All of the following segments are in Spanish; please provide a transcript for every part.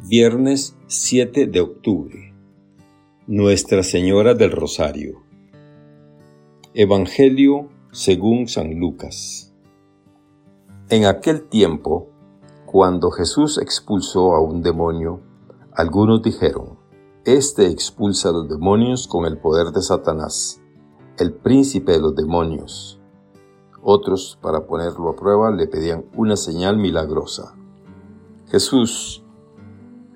Viernes 7 de octubre. Nuestra Señora del Rosario. Evangelio según San Lucas. En aquel tiempo, cuando Jesús expulsó a un demonio, algunos dijeron, Este expulsa a los demonios con el poder de Satanás, el príncipe de los demonios. Otros, para ponerlo a prueba, le pedían una señal milagrosa. Jesús,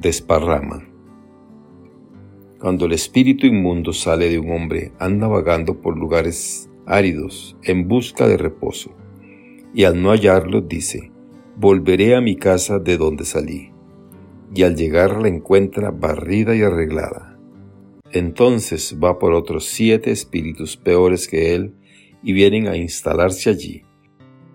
desparrama. Cuando el espíritu inmundo sale de un hombre, anda vagando por lugares áridos en busca de reposo, y al no hallarlo dice, volveré a mi casa de donde salí, y al llegar la encuentra barrida y arreglada. Entonces va por otros siete espíritus peores que él, y vienen a instalarse allí.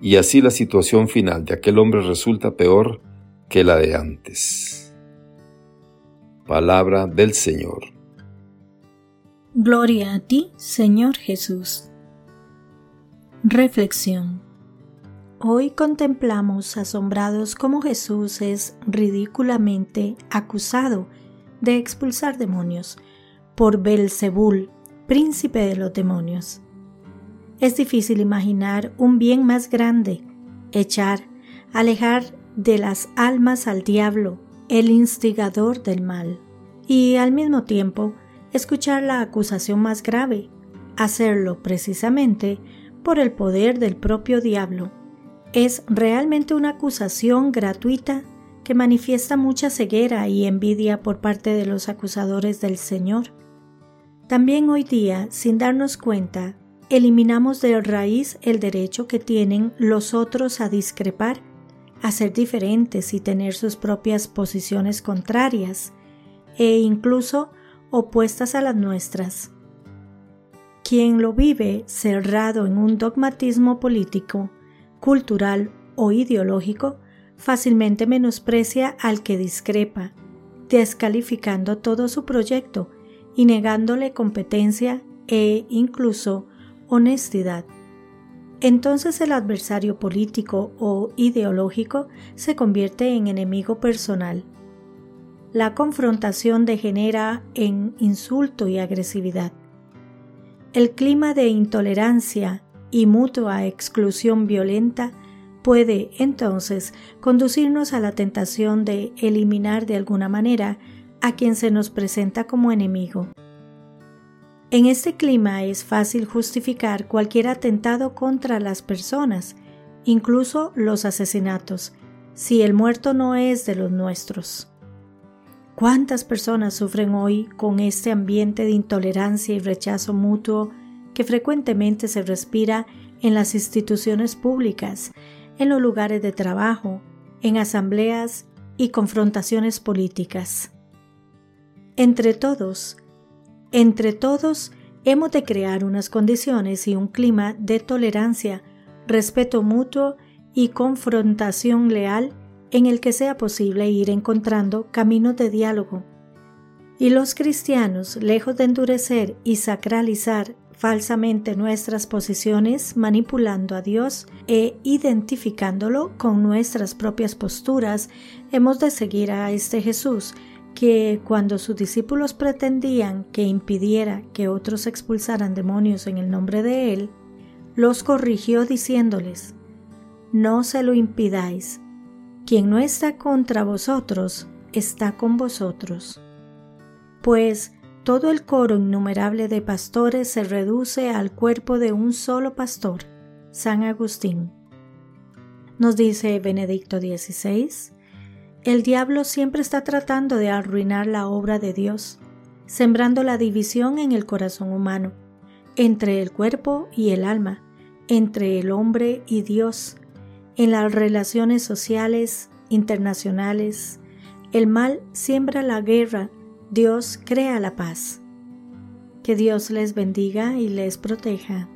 Y así la situación final de aquel hombre resulta peor que la de antes. Palabra del Señor. Gloria a ti, Señor Jesús. Reflexión. Hoy contemplamos asombrados cómo Jesús es ridículamente acusado de expulsar demonios por Belzebul, príncipe de los demonios. Es difícil imaginar un bien más grande, echar, alejar de las almas al diablo, el instigador del mal, y al mismo tiempo escuchar la acusación más grave, hacerlo precisamente por el poder del propio diablo. Es realmente una acusación gratuita que manifiesta mucha ceguera y envidia por parte de los acusadores del Señor. También hoy día, sin darnos cuenta, eliminamos de raíz el derecho que tienen los otros a discrepar a ser diferentes y tener sus propias posiciones contrarias e incluso opuestas a las nuestras. Quien lo vive cerrado en un dogmatismo político, cultural o ideológico, fácilmente menosprecia al que discrepa, descalificando todo su proyecto y negándole competencia e incluso honestidad entonces el adversario político o ideológico se convierte en enemigo personal. La confrontación degenera en insulto y agresividad. El clima de intolerancia y mutua exclusión violenta puede entonces conducirnos a la tentación de eliminar de alguna manera a quien se nos presenta como enemigo. En este clima es fácil justificar cualquier atentado contra las personas, incluso los asesinatos, si el muerto no es de los nuestros. ¿Cuántas personas sufren hoy con este ambiente de intolerancia y rechazo mutuo que frecuentemente se respira en las instituciones públicas, en los lugares de trabajo, en asambleas y confrontaciones políticas? Entre todos, entre todos hemos de crear unas condiciones y un clima de tolerancia, respeto mutuo y confrontación leal en el que sea posible ir encontrando caminos de diálogo. Y los cristianos, lejos de endurecer y sacralizar falsamente nuestras posiciones, manipulando a Dios e identificándolo con nuestras propias posturas, hemos de seguir a este Jesús, que cuando sus discípulos pretendían que impidiera que otros expulsaran demonios en el nombre de Él, los corrigió diciéndoles, No se lo impidáis. Quien no está contra vosotros, está con vosotros. Pues todo el coro innumerable de pastores se reduce al cuerpo de un solo pastor, San Agustín. Nos dice Benedicto XVI, el diablo siempre está tratando de arruinar la obra de Dios, sembrando la división en el corazón humano, entre el cuerpo y el alma, entre el hombre y Dios, en las relaciones sociales, internacionales. El mal siembra la guerra Dios crea la paz. Que Dios les bendiga y les proteja.